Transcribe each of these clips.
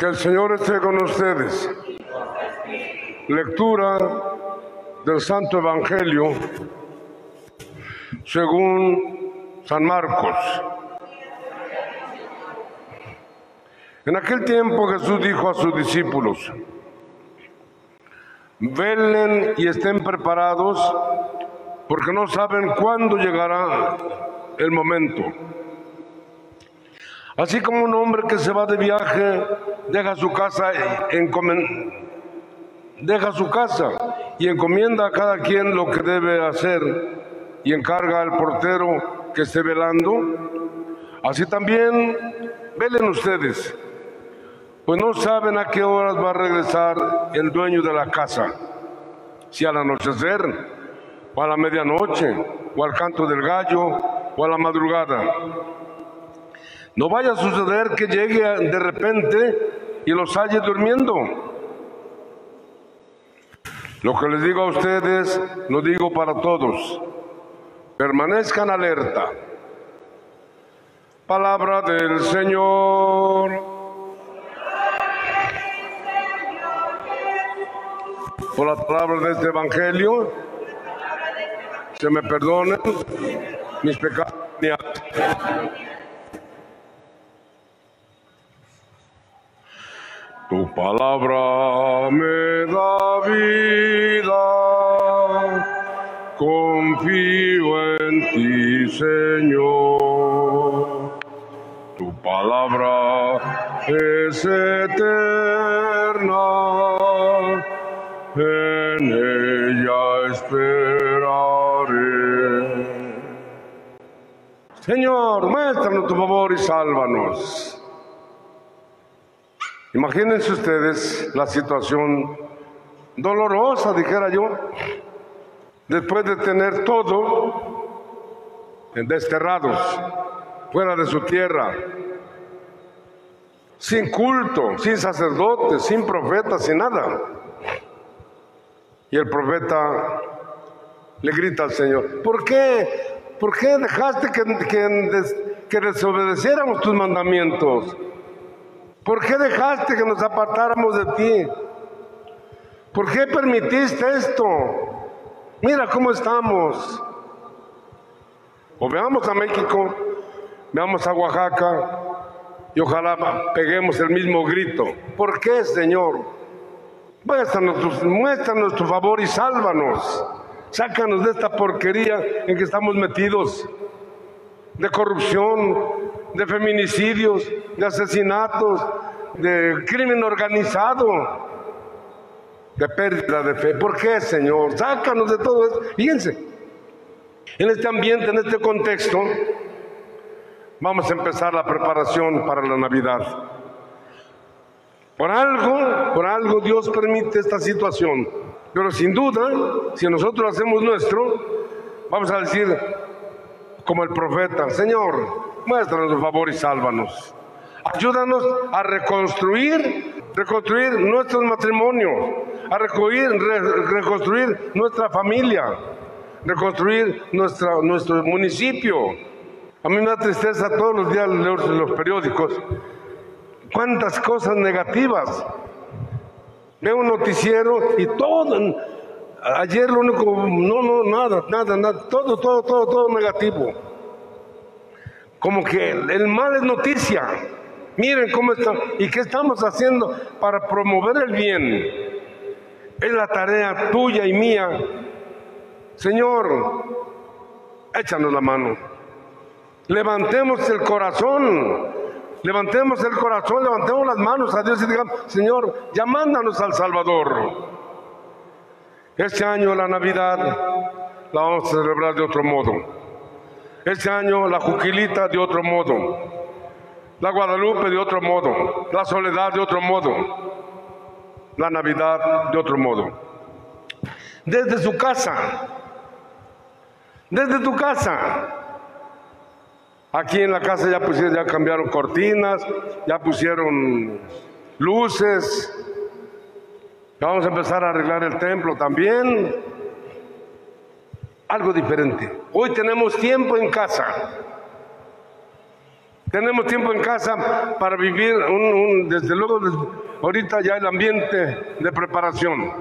Que el Señor esté con ustedes. Lectura del Santo Evangelio según San Marcos. En aquel tiempo Jesús dijo a sus discípulos, velen y estén preparados porque no saben cuándo llegará el momento. Así como un hombre que se va de viaje deja su casa deja su casa y encomienda a cada quien lo que debe hacer y encarga al portero que esté velando, así también velen ustedes, pues no saben a qué horas va a regresar el dueño de la casa, si al anochecer, o a la medianoche, o al canto del gallo, o a la madrugada. No vaya a suceder que llegue de repente y los halle durmiendo. Lo que les digo a ustedes, lo digo para todos. Permanezcan alerta. Palabra del Señor. Por las palabras de este Evangelio, se me perdonen mis pecados. Palabra me da vida, confío en ti, Señor. Tu palabra es eterna, en ella esperaré. Señor, muéstranos tu favor y sálvanos. Imagínense ustedes la situación dolorosa, dijera yo, después de tener todo desterrados, fuera de su tierra, sin culto, sin sacerdotes, sin profetas, sin nada. Y el profeta le grita al Señor, ¿por qué? ¿Por qué dejaste que, que, que desobedeciéramos tus mandamientos? ¿Por qué dejaste que nos apartáramos de ti? ¿Por qué permitiste esto? Mira cómo estamos. O veamos a México, veamos a Oaxaca y ojalá peguemos el mismo grito. ¿Por qué, Señor? Muéstranos, muéstranos tu favor y sálvanos. Sácanos de esta porquería en que estamos metidos, de corrupción, de feminicidios, de asesinatos, de crimen organizado, de pérdida de fe. ¿Por qué, Señor? Sácanos de todo eso. Fíjense, en este ambiente, en este contexto, vamos a empezar la preparación para la Navidad. Por algo, por algo Dios permite esta situación. Pero sin duda, si nosotros hacemos nuestro, vamos a decir, como el profeta, Señor, muéstranos por favor y sálvanos. Ayúdanos a reconstruir, reconstruir nuestros matrimonios, a reconstruir nuestra familia, reconstruir nuestra, nuestro municipio. A mí me da tristeza todos los días leer los periódicos. Cuántas cosas negativas. Veo un noticiero y todo. Ayer lo único, no, no, nada, nada, nada, todo, todo, todo, todo negativo como que el mal es noticia. Miren cómo está. ¿Y qué estamos haciendo para promover el bien? Es la tarea tuya y mía. Señor, échanos la mano. Levantemos el corazón. Levantemos el corazón, levantemos las manos a Dios y digamos, Señor, ya mándanos al Salvador. Este año la Navidad la vamos a celebrar de otro modo. Este año la Juquilita de otro modo, la Guadalupe de otro modo, la Soledad de otro modo, la Navidad de otro modo. Desde su casa, desde tu casa. Aquí en la casa ya pusieron, ya cambiaron cortinas, ya pusieron luces. Vamos a empezar a arreglar el templo también algo diferente. Hoy tenemos tiempo en casa. Tenemos tiempo en casa para vivir, un, desde luego, ahorita ya el ambiente de preparación.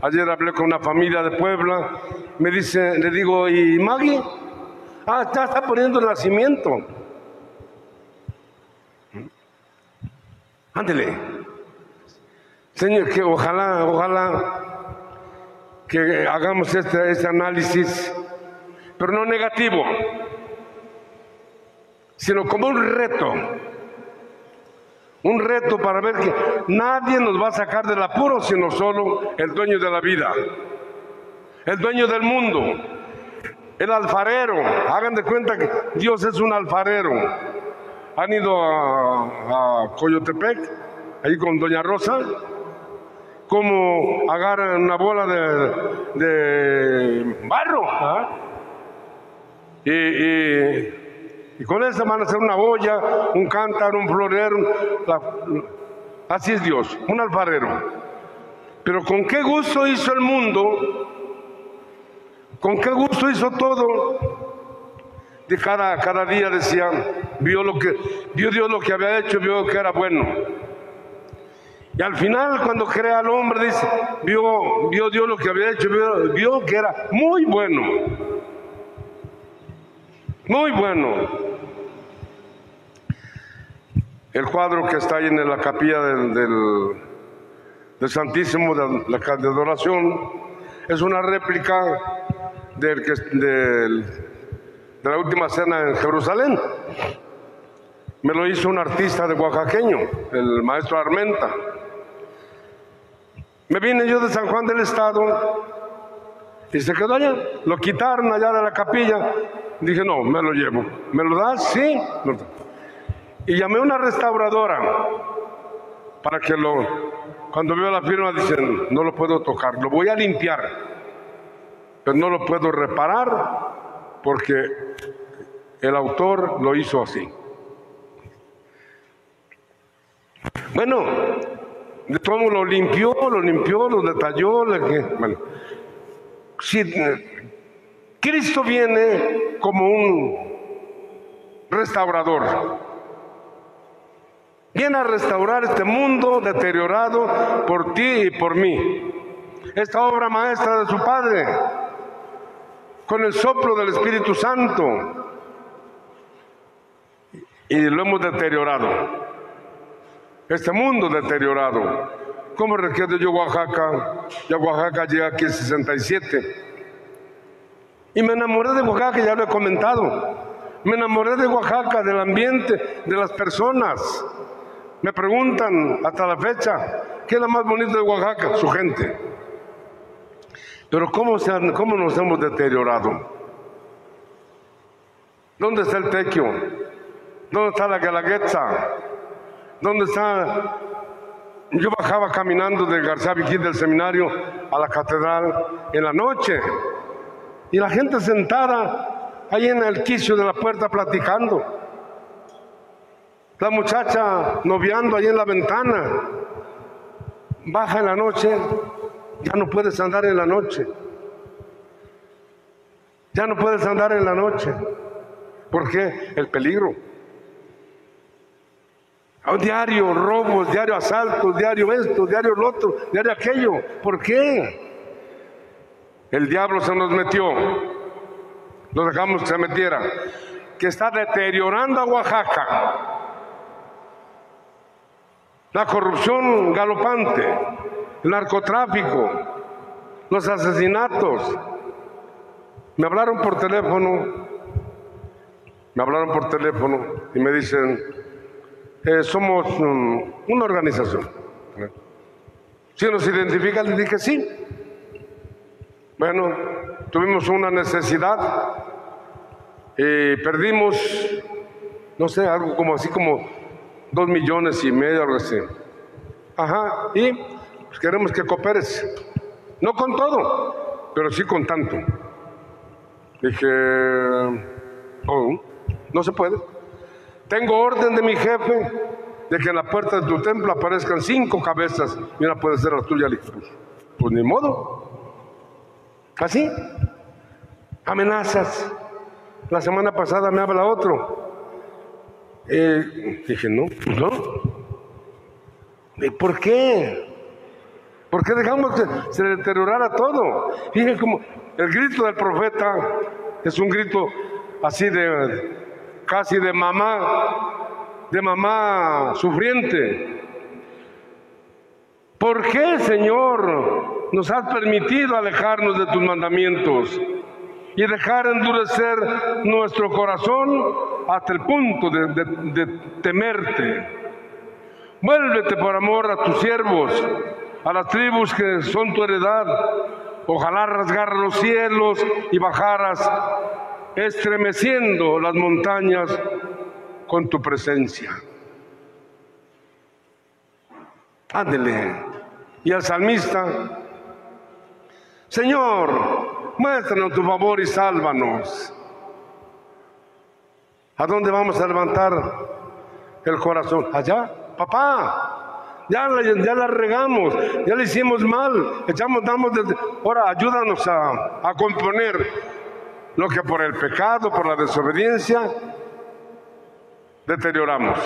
Ayer hablé con una familia de Puebla, me dice, le digo, ¿y Maggie? Ah, ya está poniendo el nacimiento. Ándele. Señor, que ojalá, ojalá que hagamos este, este análisis, pero no negativo, sino como un reto. Un reto para ver que nadie nos va a sacar del apuro, sino solo el dueño de la vida, el dueño del mundo, el alfarero. Hagan de cuenta que Dios es un alfarero. Han ido a, Coyotepec, ahí con Doña Rosa, como agarran una bola de, barro. ¿ah? y con esa van a hacer una olla, un cántaro, un florero. así es Dios, un alfarero. Pero con qué gusto hizo el mundo, con qué gusto hizo todo. De cada, cada día decían, vio, lo que, vio Dios lo que había hecho, vio que era bueno. Y al final, cuando crea al hombre, dice, vio, vio Dios lo que había hecho, vio, que era muy bueno. Muy bueno. El cuadro que está ahí en la capilla del, Santísimo de la de adoración es una réplica del, del, de la última cena en Jerusalén. Me lo hizo un artista de oaxaqueño, el maestro Armenta. Me vine yo de San Juan del Estado y se quedó allá. Lo quitaron allá de la capilla. Dije, no, me lo llevo. ¿Me lo das? Sí. Y llamé a una restauradora para que lo, cuando veo la firma dicen, no lo puedo tocar, lo voy a limpiar, pero no lo puedo reparar porque el autor lo hizo así. Bueno, todo lo limpió, lo limpió, lo detalló, bueno, si Cristo viene como un restaurador, Viene a restaurar este mundo deteriorado por ti y por mí. Esta obra maestra de su Padre, con el soplo del Espíritu Santo. Y lo hemos deteriorado. Este mundo deteriorado. ¿Cómo recuerdo yo Oaxaca? Ya Oaxaca llega aquí en 67. Y me enamoré de Oaxaca, ya lo he comentado. Me enamoré de Oaxaca, del ambiente, de las personas. Me preguntan hasta la fecha, ¿qué es lo más bonito de Oaxaca? Su gente. Pero ¿cómo, cómo nos hemos deteriorado? ¿Dónde está el tequio? ¿Dónde está la galaguetza? ¿Dónde está? Yo bajaba caminando de García Viquín del seminario a la catedral en la noche y la gente sentada ahí en el quicio de la puerta platicando. La muchacha noviando ahí en la ventana. Baja en la noche, ya no puedes andar en la noche. Ya no puedes andar en la noche. ¿Por qué? El peligro. A diario robos, diario asaltos, diario esto, diario lo otro, diario aquello. ¿Por qué? El diablo se nos metió. Lo dejamos que se metiera. Que está deteriorando a Oaxaca la corrupción galopante, el narcotráfico, los asesinatos. Me hablaron por teléfono, me hablaron por teléfono y me dicen, eh, somos una organización. Si nos identifican, les dije sí. Bueno, tuvimos una necesidad y perdimos, no sé, algo como así como dos millones y medio, algo así. Ajá, y pues, queremos que cooperes. No con todo, pero sí con tanto. Dije, oh, no se puede. Tengo orden de mi jefe de que en la puerta de tu templo aparezcan cinco cabezas y una puede ser la tuya. Pues, pues ni modo. Así. Amenazas. La semana pasada me habla otro Eh, dije, no, pues no. ¿Y ¿Por qué? ¿Por qué dejamos que se deteriorara todo? Fíjense como el grito del profeta es un grito así de casi de mamá, de mamá sufriente. ¿Por qué, Señor, nos has permitido alejarnos de tus mandamientos y dejar endurecer nuestro corazón hasta el punto de, temerte? Vuélvete por amor a tus siervos, a las tribus que son tu heredad. Ojalá rasgaras los cielos y bajaras, estremeciendo las montañas con tu presencia. Ándele. Y al salmista, Señor, muéstranos tu favor y sálvanos. ¿A dónde vamos a levantar el corazón? Allá, papá. Ya la, ya la regamos, ya le hicimos mal, echamos, damos desde... Ahora ayúdanos a, a componer lo que por el pecado, por la desobediencia, deterioramos.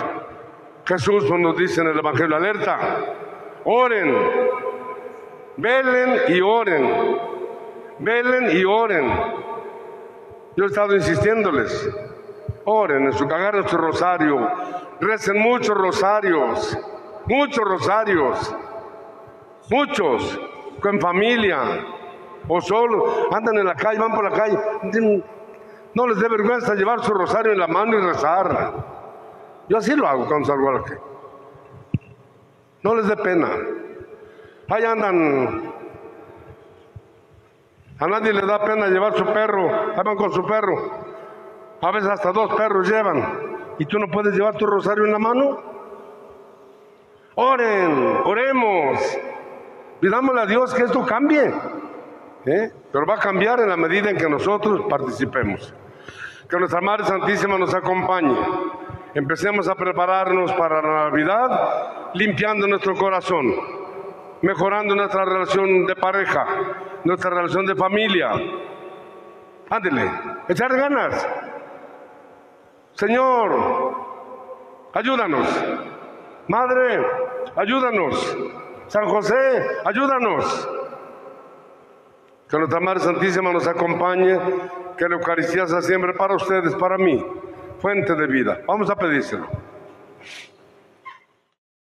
Jesús nos dice en el Evangelio, alerta, oren, velen y oren, velen y oren. Yo he estado insistiéndoles, oren en su cagar su rosario, recen muchos rosarios, muchos rosarios, muchos, con familia o solo, andan en la calle, van por la calle, no les dé vergüenza llevar su rosario en la mano y rezar. Yo así lo hago cuando salgo. No les dé pena. Ahí andan. A nadie le da pena llevar su perro. Ahí van con su perro. A veces hasta dos perros llevan. ¿Y tú no puedes llevar tu rosario en la mano? Oren, oremos. Pidámosle a Dios que esto cambie. ¿Eh? Pero va a cambiar en la medida en que nosotros participemos. Que nuestra Madre Santísima nos acompañe. Empecemos a prepararnos para la Navidad limpiando nuestro corazón, mejorando nuestra relación de pareja, nuestra relación de familia. Ándele, echar ganas. Señor, ayúdanos. Madre, ayúdanos. San José, ayúdanos. Que nuestra Madre Santísima nos acompañe, que la Eucaristía sea siempre para ustedes, para mí fuente de vida. Vamos a pedírselo.